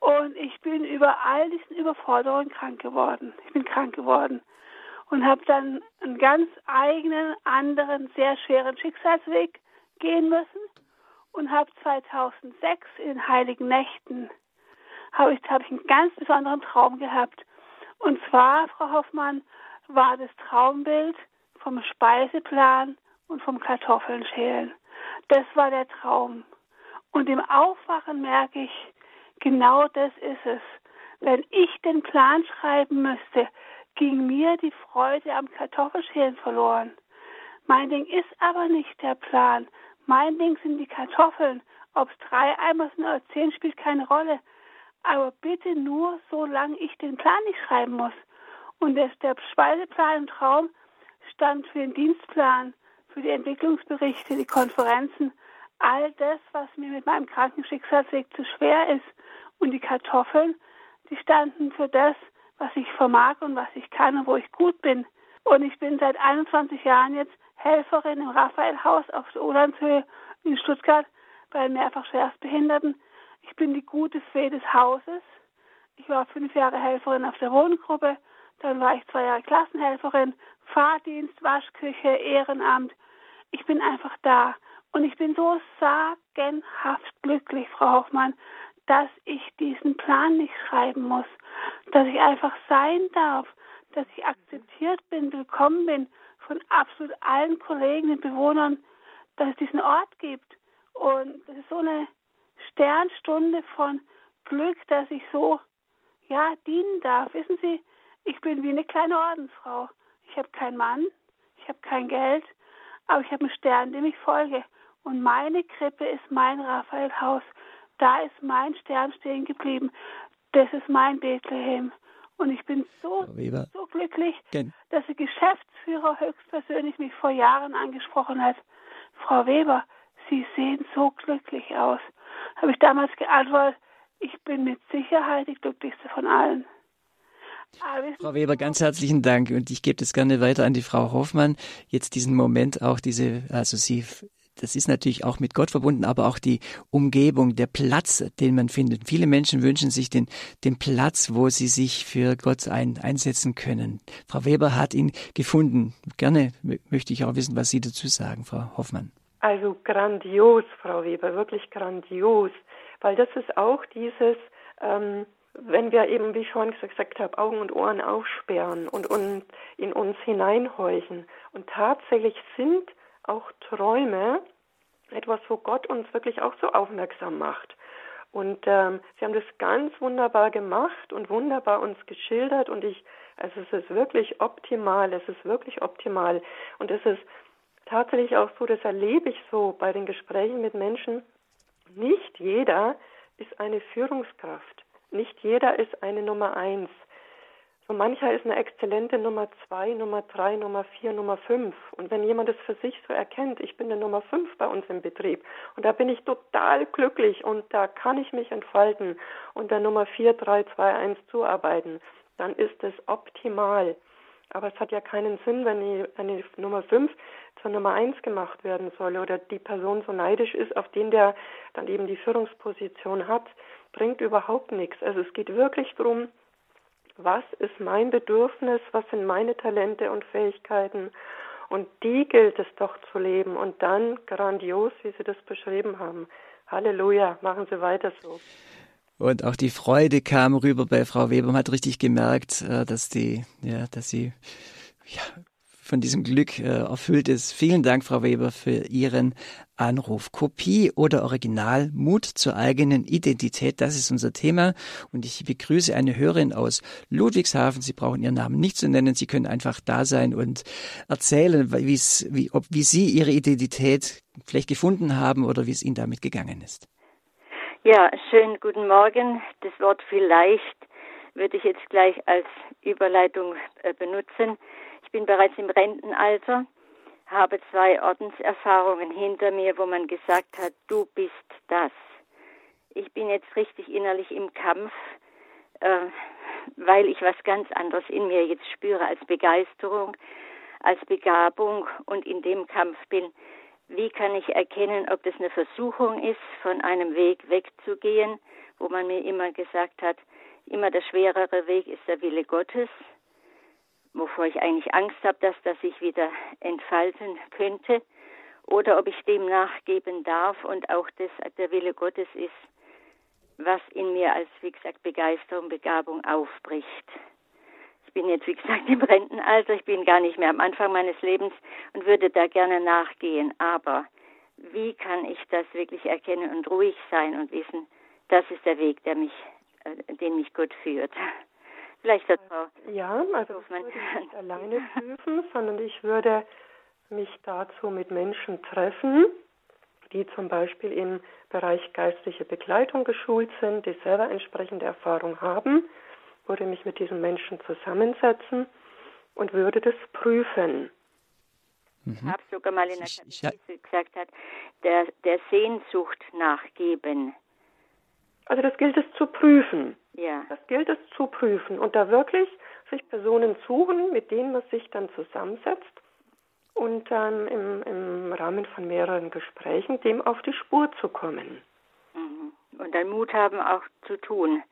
Und ich bin über all diesen Überforderungen krank geworden. Ich bin krank geworden und habe dann einen ganz eigenen, anderen, sehr schweren Schicksalsweg gehen müssen und habe 2006 in Heiligen Nächten habe ich, hab ich einen ganz besonderen Traum gehabt. Und zwar, Frau Hoffmann, war das Traumbild vom Speiseplan und vom Kartoffeln schälen. Das war der Traum. Und im Aufwachen merke ich, genau das ist es. Wenn ich den Plan schreiben müsste, ging mir die Freude am Kartoffelschälen verloren. Mein Ding ist aber nicht der Plan. Mein Ding sind die Kartoffeln. Ob es drei Eimer sind oder zehn, spielt keine Rolle aber bitte nur, solange ich den Plan nicht schreiben muss. Und das, der Speiseplan im Traum stand für den Dienstplan, für die Entwicklungsberichte, die Konferenzen, all das, was mir mit meinem Krankenschicksalsweg zu schwer ist. Und die Kartoffeln, die standen für das, was ich vermag und was ich kann und wo ich gut bin. Und ich bin seit 21 Jahren jetzt Helferin im Raphaelhaus auf der Olandshöhe in Stuttgart bei mehrfach Schwerstbehinderten ich bin die gute Fee des Hauses. Ich war fünf Jahre Helferin auf der Wohngruppe. Dann war ich zwei Jahre Klassenhelferin, Fahrdienst, Waschküche, Ehrenamt. Ich bin einfach da. Und ich bin so sagenhaft glücklich, Frau Hoffmann, dass ich diesen Plan nicht schreiben muss, dass ich einfach sein darf, dass ich akzeptiert bin, willkommen bin von absolut allen Kollegen und Bewohnern, dass es diesen Ort gibt. Und das ist so eine Sternstunde von Glück, dass ich so, ja, dienen darf. Wissen Sie, ich bin wie eine kleine Ordensfrau. Ich habe keinen Mann, ich habe kein Geld, aber ich habe einen Stern, dem ich folge. Und meine Krippe ist mein Raphaelhaus. Da ist mein Stern stehen geblieben. Das ist mein Bethlehem. Und ich bin so, so glücklich, dass der Geschäftsführer höchstpersönlich mich vor Jahren angesprochen hat. Frau Weber, Sie sehen so glücklich aus habe ich damals geantwortet, ich bin mit Sicherheit die glücklichste von allen. Frau Weber, ganz herzlichen Dank und ich gebe das gerne weiter an die Frau Hoffmann. Jetzt diesen Moment auch diese, also Sie das ist natürlich auch mit Gott verbunden, aber auch die Umgebung, der Platz, den man findet. Viele Menschen wünschen sich den, den Platz, wo sie sich für Gott ein, einsetzen können. Frau Weber hat ihn gefunden. Gerne möchte ich auch wissen, was Sie dazu sagen, Frau Hoffmann. Also grandios, Frau Weber, wirklich grandios, weil das ist auch dieses, ähm, wenn wir eben, wie ich schon gesagt habe, Augen und Ohren aufsperren und, und in uns hineinhorchen. Und tatsächlich sind auch Träume etwas, wo Gott uns wirklich auch so aufmerksam macht. Und ähm, sie haben das ganz wunderbar gemacht und wunderbar uns geschildert und ich, also es ist wirklich optimal, es ist wirklich optimal. Und es ist tatsächlich auch so, das erlebe ich so bei den Gesprächen mit Menschen, nicht jeder ist eine Führungskraft. Nicht jeder ist eine Nummer eins. So mancher ist eine exzellente Nummer zwei, Nummer drei, Nummer vier, Nummer fünf. Und wenn jemand es für sich so erkennt, ich bin eine Nummer fünf bei uns im Betrieb und da bin ich total glücklich und da kann ich mich entfalten und der Nummer vier, drei, zwei, eins zuarbeiten, dann ist es optimal. Aber es hat ja keinen Sinn, wenn die, eine Nummer fünf zur Nummer eins gemacht werden soll oder die Person so neidisch ist auf den, der dann eben die Führungsposition hat bringt überhaupt nichts. Also es geht wirklich darum, was ist mein Bedürfnis, was sind meine Talente und Fähigkeiten und die gilt es doch zu leben und dann grandios, wie Sie das beschrieben haben. Halleluja, machen Sie weiter so. Und auch die Freude kam rüber bei Frau Weber. Man hat richtig gemerkt, äh, dass die, ja, dass sie ja, von diesem Glück äh, erfüllt ist. Vielen Dank, Frau Weber, für Ihren Anruf. Kopie oder Original, Mut zur eigenen Identität, das ist unser Thema. Und ich begrüße eine Hörerin aus Ludwigshafen. Sie brauchen Ihren Namen nicht zu nennen. Sie können einfach da sein und erzählen, wie, ob, wie Sie Ihre Identität vielleicht gefunden haben oder wie es Ihnen damit gegangen ist. Ja, schönen guten Morgen. Das Wort vielleicht würde ich jetzt gleich als Überleitung äh, benutzen. Ich bin bereits im Rentenalter, habe zwei Ordenserfahrungen hinter mir, wo man gesagt hat, du bist das. Ich bin jetzt richtig innerlich im Kampf, äh, weil ich was ganz anderes in mir jetzt spüre als Begeisterung, als Begabung und in dem Kampf bin. Wie kann ich erkennen, ob das eine Versuchung ist, von einem Weg wegzugehen, wo man mir immer gesagt hat, immer der schwerere Weg ist der Wille Gottes wovor ich eigentlich Angst habe, dass das sich wieder entfalten könnte, oder ob ich dem nachgeben darf und auch das der Wille Gottes ist, was in mir als, wie gesagt, Begeisterung, Begabung aufbricht. Ich bin jetzt, wie gesagt, im Rentenalter, ich bin gar nicht mehr am Anfang meines Lebens und würde da gerne nachgehen. Aber wie kann ich das wirklich erkennen und ruhig sein und wissen, das ist der Weg, der mich, äh, den mich Gott führt? Vielleicht das Frau. Ja, also ich würde nicht alleine prüfen, sondern ich würde mich dazu mit Menschen treffen, die zum Beispiel im Bereich geistliche Begleitung geschult sind, die selber entsprechende Erfahrung haben, würde mich mit diesen Menschen zusammensetzen und würde das prüfen. Ich habe sogar mal in der Katechese gesagt hat, der, der Sehnsucht nachgeben. Also das gilt es zu prüfen. Ja. Das gilt es zu prüfen und da wirklich sich Personen suchen, mit denen man sich dann zusammensetzt und dann im, im Rahmen von mehreren Gesprächen dem auf die Spur zu kommen. Mhm. Und dann Mut haben auch zu tun.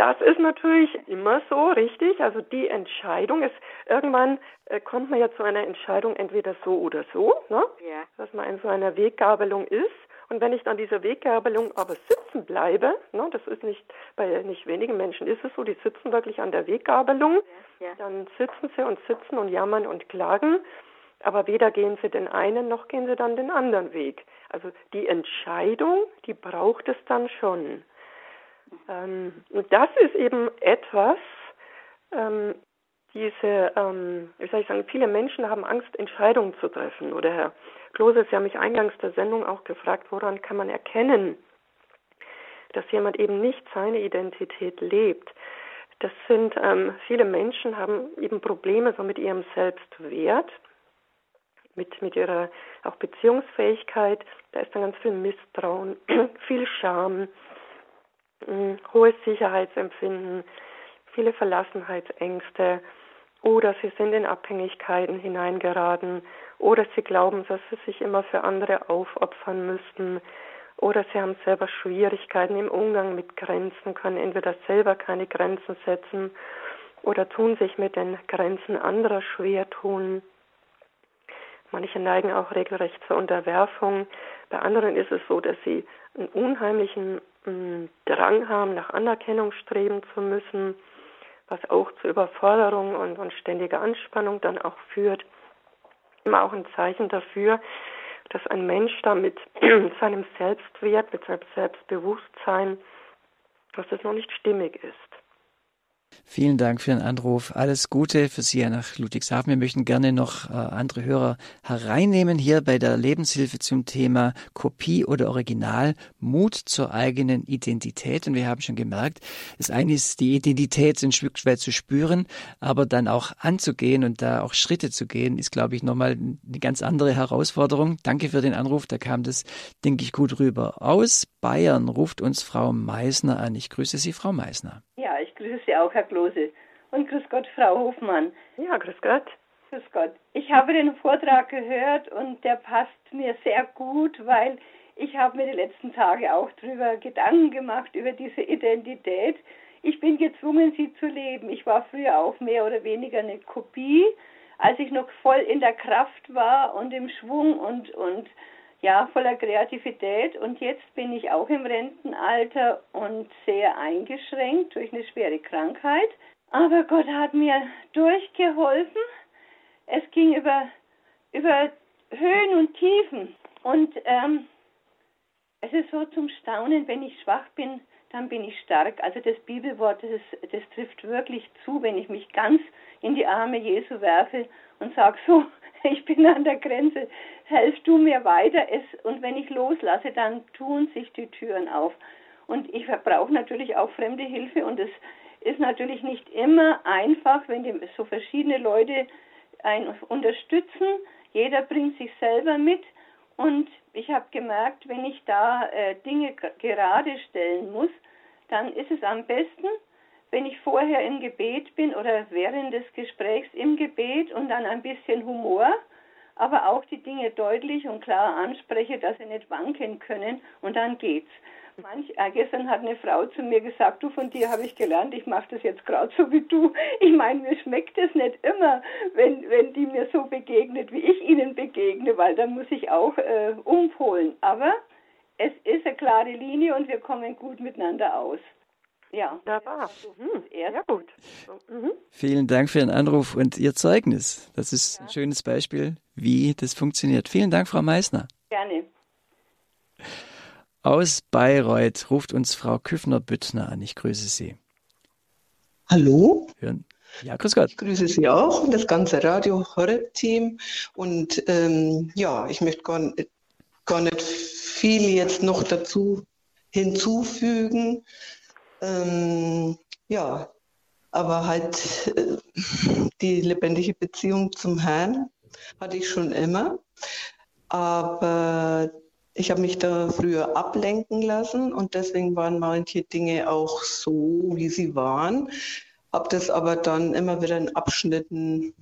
Das ist natürlich immer so, richtig. Also die Entscheidung ist, irgendwann äh, kommt man ja zu einer Entscheidung entweder so oder so, ne? ja. dass man in so einer Weggabelung ist. Und wenn ich dann dieser Weggabelung aber sitzen bleibe, ne, das ist nicht, bei nicht wenigen Menschen ist es so, die sitzen wirklich an der Weggabelung, ja, ja. dann sitzen sie und sitzen und jammern und klagen, aber weder gehen sie den einen noch gehen sie dann den anderen Weg. Also die Entscheidung, die braucht es dann schon. Ähm, und das ist eben etwas, ähm, diese, ähm, wie soll ich sagen, viele Menschen haben Angst, Entscheidungen zu treffen. Oder Herr Klose, Sie haben mich eingangs der Sendung auch gefragt, woran kann man erkennen, dass jemand eben nicht seine Identität lebt. Das sind ähm, viele Menschen haben eben Probleme so mit ihrem Selbstwert, mit mit ihrer auch Beziehungsfähigkeit. Da ist dann ganz viel Misstrauen, viel Scham, hohes Sicherheitsempfinden, viele Verlassenheitsängste oder sie sind in Abhängigkeiten hineingeraten oder sie glauben, dass sie sich immer für andere aufopfern müssten oder sie haben selber Schwierigkeiten im Umgang mit Grenzen, können entweder selber keine Grenzen setzen oder tun sich mit den Grenzen anderer schwer tun. Manche neigen auch regelrecht zur Unterwerfung. Bei anderen ist es so, dass sie einen unheimlichen Drang haben, nach Anerkennung streben zu müssen, was auch zu Überforderung und, und ständiger Anspannung dann auch führt. Immer auch ein Zeichen dafür, dass ein Mensch da mit seinem Selbstwert, mit seinem Selbstbewusstsein, dass das noch nicht stimmig ist. Vielen Dank für den Anruf. Alles Gute für Sie nach Ludwigshafen. Wir möchten gerne noch äh, andere Hörer hereinnehmen hier bei der Lebenshilfe zum Thema Kopie oder Original, Mut zur eigenen Identität. Und wir haben schon gemerkt, das eine ist, die Identität ein Stück weit zu spüren, aber dann auch anzugehen und da auch Schritte zu gehen, ist, glaube ich, nochmal eine ganz andere Herausforderung. Danke für den Anruf. Da kam das, denke ich, gut rüber. Aus Bayern ruft uns Frau Meisner an. Ich grüße Sie, Frau Meisner. Ja, grüße auch, Herr Klose. Und grüß Gott, Frau Hofmann. Ja, grüß Gott. Grüß Gott. Ich habe den Vortrag gehört und der passt mir sehr gut, weil ich habe mir die letzten Tage auch darüber Gedanken gemacht, über diese Identität. Ich bin gezwungen, sie zu leben. Ich war früher auch mehr oder weniger eine Kopie, als ich noch voll in der Kraft war und im Schwung und, und ja, voller Kreativität. Und jetzt bin ich auch im Rentenalter und sehr eingeschränkt durch eine schwere Krankheit. Aber Gott hat mir durchgeholfen. Es ging über, über Höhen und Tiefen. Und ähm, es ist so zum Staunen, wenn ich schwach bin, dann bin ich stark. Also das Bibelwort, das, das trifft wirklich zu, wenn ich mich ganz in die Arme Jesu werfe und sage so, ich bin an der Grenze, helf du mir weiter. Es, und wenn ich loslasse, dann tun sich die Türen auf. Und ich brauche natürlich auch fremde Hilfe und es ist natürlich nicht immer einfach, wenn die, so verschiedene Leute einen unterstützen. Jeder bringt sich selber mit. Und ich habe gemerkt, wenn ich da äh, Dinge gerade stellen muss, dann ist es am besten, wenn ich vorher im Gebet bin oder während des Gesprächs im Gebet und dann ein bisschen Humor, aber auch die Dinge deutlich und klar anspreche, dass sie nicht wanken können und dann geht's. Manch, äh, gestern hat eine Frau zu mir gesagt, du von dir habe ich gelernt, ich mache das jetzt gerade so wie du. Ich meine, mir schmeckt es nicht immer, wenn, wenn die mir so begegnet, wie ich ihnen begegne, weil dann muss ich auch äh, umpolen. Aber es ist eine klare Linie und wir kommen gut miteinander aus. Ja, da war. Mhm. Ja, gut. Mhm. Vielen Dank für Ihren Anruf und Ihr Zeugnis. Das ist ja. ein schönes Beispiel, wie das funktioniert. Vielen Dank, Frau Meissner. Gerne. Aus Bayreuth ruft uns Frau Küffner-Büttner an. Ich grüße Sie. Hallo. Hören. Ja, grüß Gott. Ich grüße Sie auch und das ganze Radio Horror-Team. Und ähm, ja, ich möchte gar nicht, gar nicht viel jetzt noch dazu hinzufügen. Ähm, ja, aber halt äh, die lebendige Beziehung zum Herrn hatte ich schon immer. Aber ich habe mich da früher ablenken lassen und deswegen waren manche Dinge auch so, wie sie waren. Habe das aber dann immer wieder in Abschnitten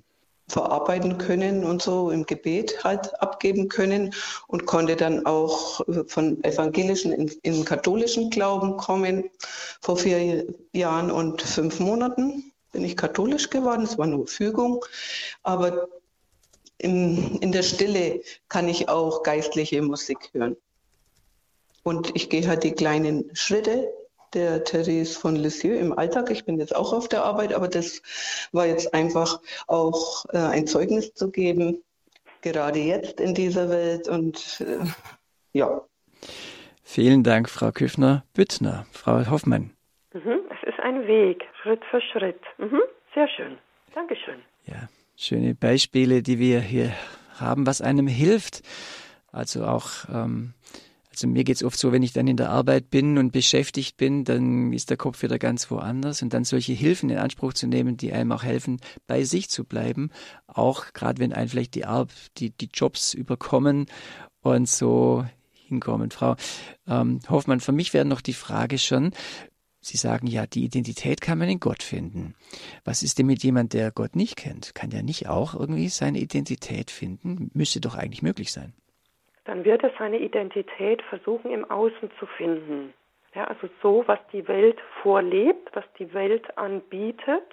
verarbeiten können und so im Gebet halt abgeben können und konnte dann auch von evangelischen in, in katholischen Glauben kommen. Vor vier Jahren und fünf Monaten bin ich katholisch geworden. Es war nur Fügung, aber in, in der Stille kann ich auch geistliche Musik hören. Und ich gehe halt die kleinen Schritte der Therese von Lisieux im Alltag. Ich bin jetzt auch auf der Arbeit, aber das war jetzt einfach auch äh, ein Zeugnis zu geben, gerade jetzt in dieser Welt. Und äh, ja. Vielen Dank, Frau Küffner-Büttner. Frau Hoffmann. Mhm, es ist ein Weg, Schritt für Schritt. Mhm, sehr schön. Dankeschön. Ja, schöne Beispiele, die wir hier haben, was einem hilft. Also auch ähm, also mir geht's oft so, wenn ich dann in der Arbeit bin und beschäftigt bin, dann ist der Kopf wieder ganz woanders und dann solche Hilfen in Anspruch zu nehmen, die einem auch helfen, bei sich zu bleiben, auch gerade wenn einem vielleicht die, Ar die, die Jobs überkommen und so hinkommen. Frau ähm, Hoffmann, für mich wäre noch die Frage schon, Sie sagen ja, die Identität kann man in Gott finden. Was ist denn mit jemand, der Gott nicht kennt? Kann der nicht auch irgendwie seine Identität finden? Müsste doch eigentlich möglich sein. Dann wird er seine Identität versuchen im Außen zu finden. Ja, also so, was die Welt vorlebt, was die Welt anbietet,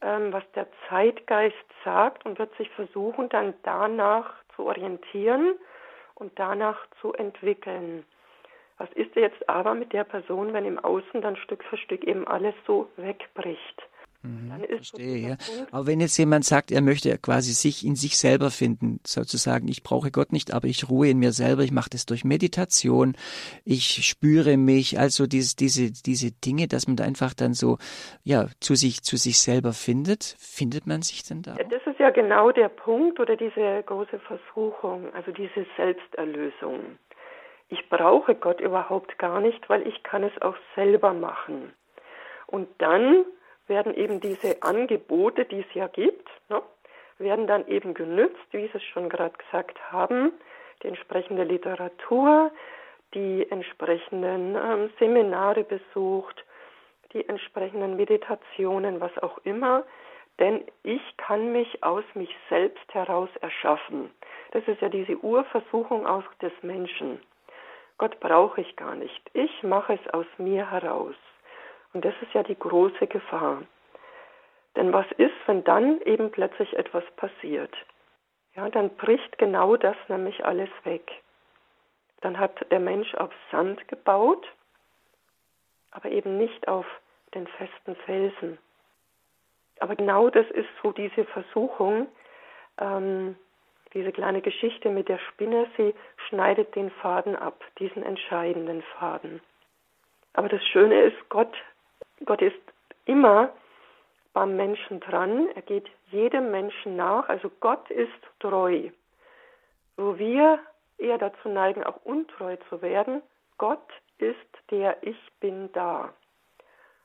ähm, was der Zeitgeist sagt und wird sich versuchen, dann danach zu orientieren und danach zu entwickeln. Was ist jetzt aber mit der Person, wenn im Außen dann Stück für Stück eben alles so wegbricht? Mhm, verstehe, ja. Aber wenn jetzt jemand sagt, er möchte quasi sich in sich selber finden, sozusagen, ich brauche Gott nicht, aber ich ruhe in mir selber, ich mache das durch Meditation, ich spüre mich, also diese, diese, diese Dinge, dass man da einfach dann so, ja, zu sich, zu sich selber findet, findet man sich denn da? Auch? Das ist ja genau der Punkt oder diese große Versuchung, also diese Selbsterlösung ich brauche Gott überhaupt gar nicht, weil ich kann es auch selber machen. Und dann werden eben diese Angebote, die es ja gibt, ne, werden dann eben genützt, wie Sie es schon gerade gesagt haben, die entsprechende Literatur, die entsprechenden ähm, Seminare besucht, die entsprechenden Meditationen, was auch immer, denn ich kann mich aus mich selbst heraus erschaffen. Das ist ja diese Urversuchung auch des Menschen. Gott brauche ich gar nicht. Ich mache es aus mir heraus. Und das ist ja die große Gefahr. Denn was ist, wenn dann eben plötzlich etwas passiert? Ja, dann bricht genau das nämlich alles weg. Dann hat der Mensch auf Sand gebaut, aber eben nicht auf den festen Felsen. Aber genau das ist so diese Versuchung, ähm, diese kleine Geschichte mit der Spinne, sie schneidet den Faden ab, diesen entscheidenden Faden. Aber das Schöne ist, Gott, Gott ist immer beim Menschen dran. Er geht jedem Menschen nach. Also Gott ist treu. Wo wir eher dazu neigen, auch untreu zu werden, Gott ist der Ich bin da.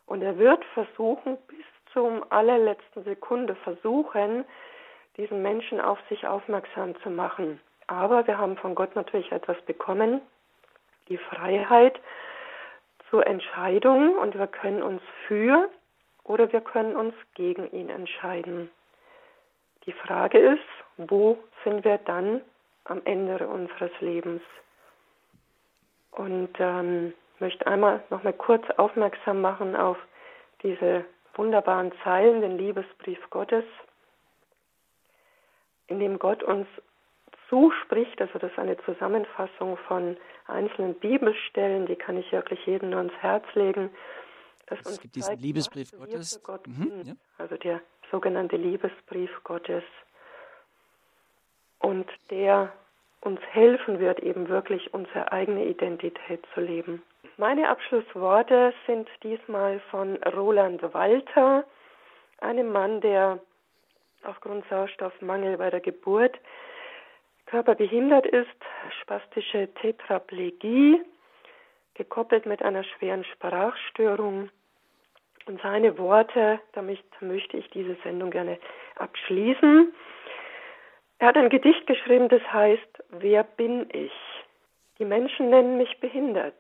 Und er wird versuchen, bis zum allerletzten Sekunde versuchen, diesen Menschen auf sich aufmerksam zu machen. Aber wir haben von Gott natürlich etwas bekommen, die Freiheit zur Entscheidung und wir können uns für oder wir können uns gegen ihn entscheiden. Die Frage ist, wo sind wir dann am Ende unseres Lebens? Und ähm, möchte einmal noch mal kurz aufmerksam machen auf diese wunderbaren Zeilen, den Liebesbrief Gottes, in dem Gott uns zuspricht, also das ist eine Zusammenfassung von einzelnen Bibelstellen, die kann ich wirklich jedem nur ans Herz legen. Es gibt zeigt, diesen Liebesbrief Gottes. Gott mhm, ja. Also der sogenannte Liebesbrief Gottes. Und der uns helfen wird, eben wirklich unsere eigene Identität zu leben. Meine Abschlussworte sind diesmal von Roland Walter, einem Mann, der aufgrund Sauerstoffmangel bei der Geburt körperbehindert ist, spastische Tetraplegie, gekoppelt mit einer schweren Sprachstörung. Und seine Worte, damit möchte ich diese Sendung gerne abschließen. Er hat ein Gedicht geschrieben, das heißt, wer bin ich? Die Menschen nennen mich behindert.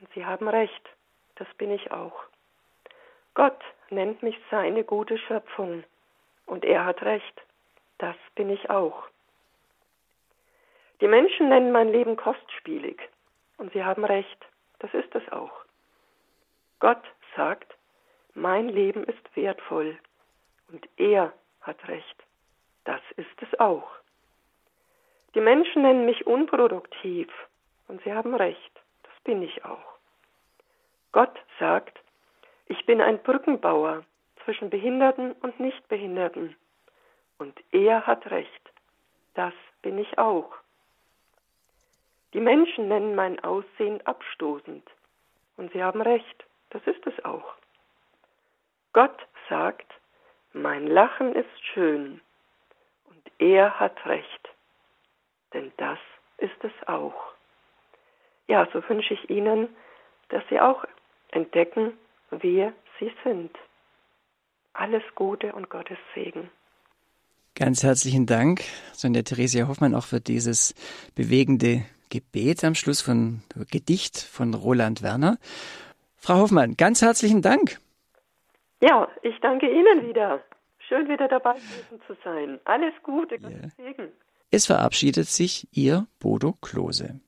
Und sie haben recht, das bin ich auch. Gott nennt mich seine gute Schöpfung. Und er hat recht. Das bin ich auch. Die Menschen nennen mein Leben kostspielig. Und sie haben recht. Das ist es auch. Gott sagt, mein Leben ist wertvoll. Und er hat recht. Das ist es auch. Die Menschen nennen mich unproduktiv. Und sie haben recht. Das bin ich auch. Gott sagt, ich bin ein Brückenbauer zwischen Behinderten und Nichtbehinderten. Und er hat recht. Das bin ich auch. Die Menschen nennen mein Aussehen abstoßend. Und sie haben recht. Das ist es auch. Gott sagt, mein Lachen ist schön. Und er hat recht. Denn das ist es auch. Ja, so wünsche ich Ihnen, dass Sie auch entdecken, wer Sie sind. Alles Gute und Gottes Segen. Ganz herzlichen Dank, Sonja Theresia Hoffmann, auch für dieses bewegende Gebet am Schluss von Gedicht von Roland Werner. Frau Hoffmann, ganz herzlichen Dank. Ja, ich danke Ihnen wieder. Schön wieder dabei gewesen zu sein. Alles Gute, Gottes Ja. Segen. Es verabschiedet sich Ihr Bodo Klose.